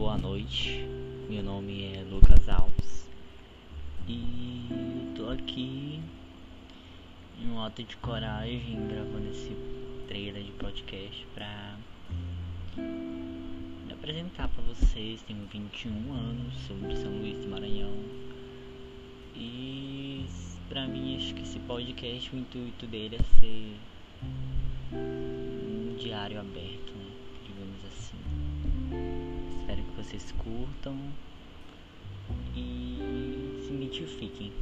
boa noite. Meu nome é Lucas Alves e tô aqui em um ato de coragem gravando esse trailer de podcast pra me apresentar pra vocês. Tenho 21 anos, sou de São Luís do Maranhão e pra mim acho que esse podcast o intuito dele é ser um diário aberto, né? digamos assim. Vocês curtam e se identifiquem.